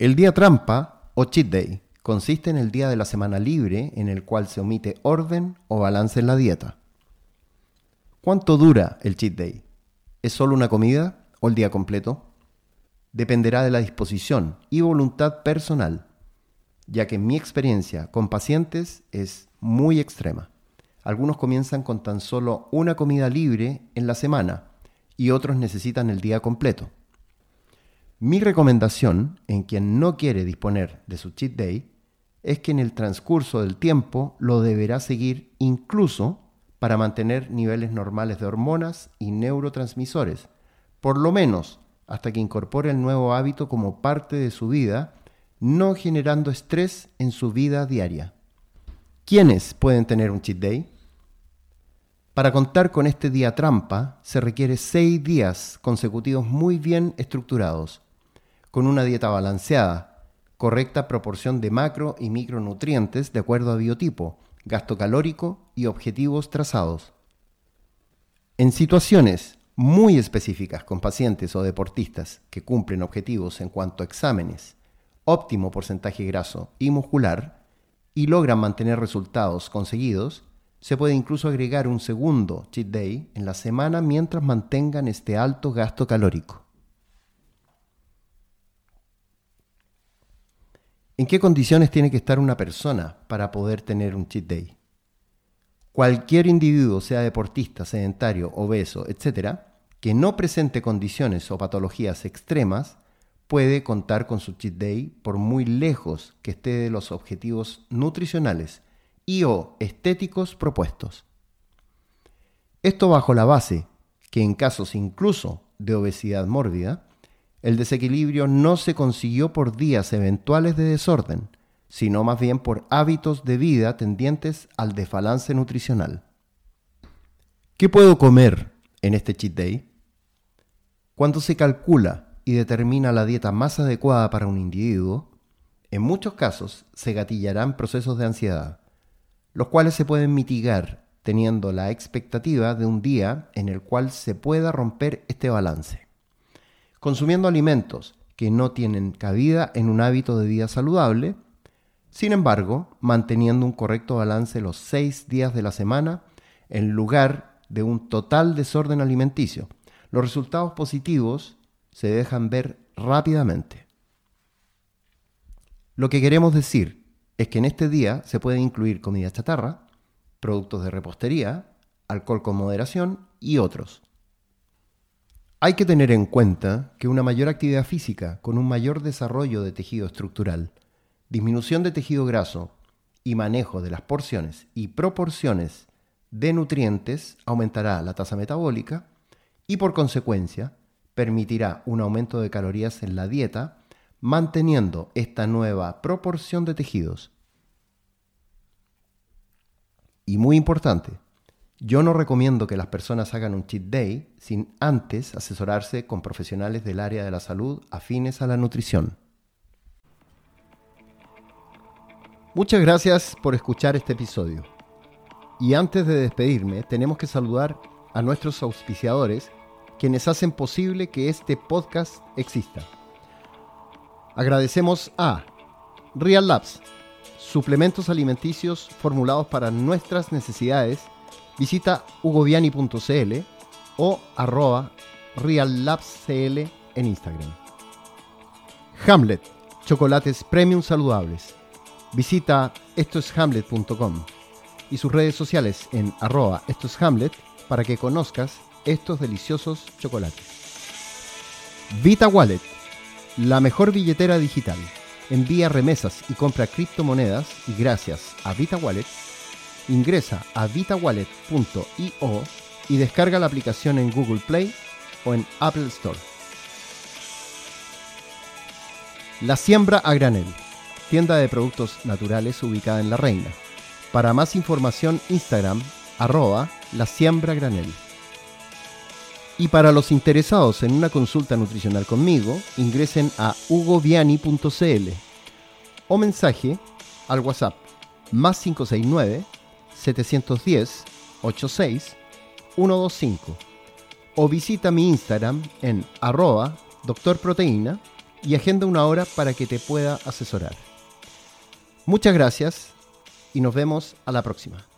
El día trampa o cheat day consiste en el día de la semana libre en el cual se omite orden o balance en la dieta. ¿Cuánto dura el cheat day? ¿Es solo una comida o el día completo? Dependerá de la disposición y voluntad personal, ya que mi experiencia con pacientes es muy extrema. Algunos comienzan con tan solo una comida libre en la semana y otros necesitan el día completo. Mi recomendación en quien no quiere disponer de su cheat day es que en el transcurso del tiempo lo deberá seguir incluso para mantener niveles normales de hormonas y neurotransmisores, por lo menos hasta que incorpore el nuevo hábito como parte de su vida, no generando estrés en su vida diaria. ¿Quiénes pueden tener un cheat day? Para contar con este día trampa se requiere seis días consecutivos muy bien estructurados, con una dieta balanceada, correcta proporción de macro y micronutrientes de acuerdo a biotipo, gasto calórico y objetivos trazados. En situaciones muy específicas con pacientes o deportistas que cumplen objetivos en cuanto a exámenes, óptimo porcentaje graso y muscular, y logran mantener resultados conseguidos, se puede incluso agregar un segundo cheat day en la semana mientras mantengan este alto gasto calórico. ¿En qué condiciones tiene que estar una persona para poder tener un cheat day? Cualquier individuo, sea deportista, sedentario, obeso, etc., que no presente condiciones o patologías extremas, puede contar con su cheat day por muy lejos que esté de los objetivos nutricionales y o estéticos propuestos. Esto bajo la base que en casos incluso de obesidad mórbida, el desequilibrio no se consiguió por días eventuales de desorden, sino más bien por hábitos de vida tendientes al desbalance nutricional. ¿Qué puedo comer en este cheat day? Cuando se calcula y determina la dieta más adecuada para un individuo, en muchos casos se gatillarán procesos de ansiedad, los cuales se pueden mitigar teniendo la expectativa de un día en el cual se pueda romper este balance consumiendo alimentos que no tienen cabida en un hábito de vida saludable, sin embargo, manteniendo un correcto balance los seis días de la semana en lugar de un total desorden alimenticio. Los resultados positivos se dejan ver rápidamente. Lo que queremos decir es que en este día se puede incluir comida chatarra, productos de repostería, alcohol con moderación y otros. Hay que tener en cuenta que una mayor actividad física con un mayor desarrollo de tejido estructural, disminución de tejido graso y manejo de las porciones y proporciones de nutrientes aumentará la tasa metabólica y por consecuencia permitirá un aumento de calorías en la dieta manteniendo esta nueva proporción de tejidos. Y muy importante, yo no recomiendo que las personas hagan un cheat day sin antes asesorarse con profesionales del área de la salud afines a la nutrición. Muchas gracias por escuchar este episodio. Y antes de despedirme, tenemos que saludar a nuestros auspiciadores, quienes hacen posible que este podcast exista. Agradecemos a Real Labs, suplementos alimenticios formulados para nuestras necesidades Visita hugoviani.cl o arroba reallabscl en Instagram. Hamlet, chocolates premium saludables. Visita estoeshamlet.com y sus redes sociales en arroba estoeshamlet para que conozcas estos deliciosos chocolates. Vita Wallet, la mejor billetera digital. Envía remesas y compra criptomonedas y gracias a Vita Wallet Ingresa a vitawallet.io y descarga la aplicación en Google Play o en Apple Store. La Siembra a Granel, tienda de productos naturales ubicada en La Reina. Para más información, Instagram, arroba la siembra granel. Y para los interesados en una consulta nutricional conmigo, ingresen a hugoviani.cl o mensaje al WhatsApp más 569 710 86 125 o visita mi Instagram en arroba doctorproteína y agenda una hora para que te pueda asesorar. Muchas gracias y nos vemos a la próxima.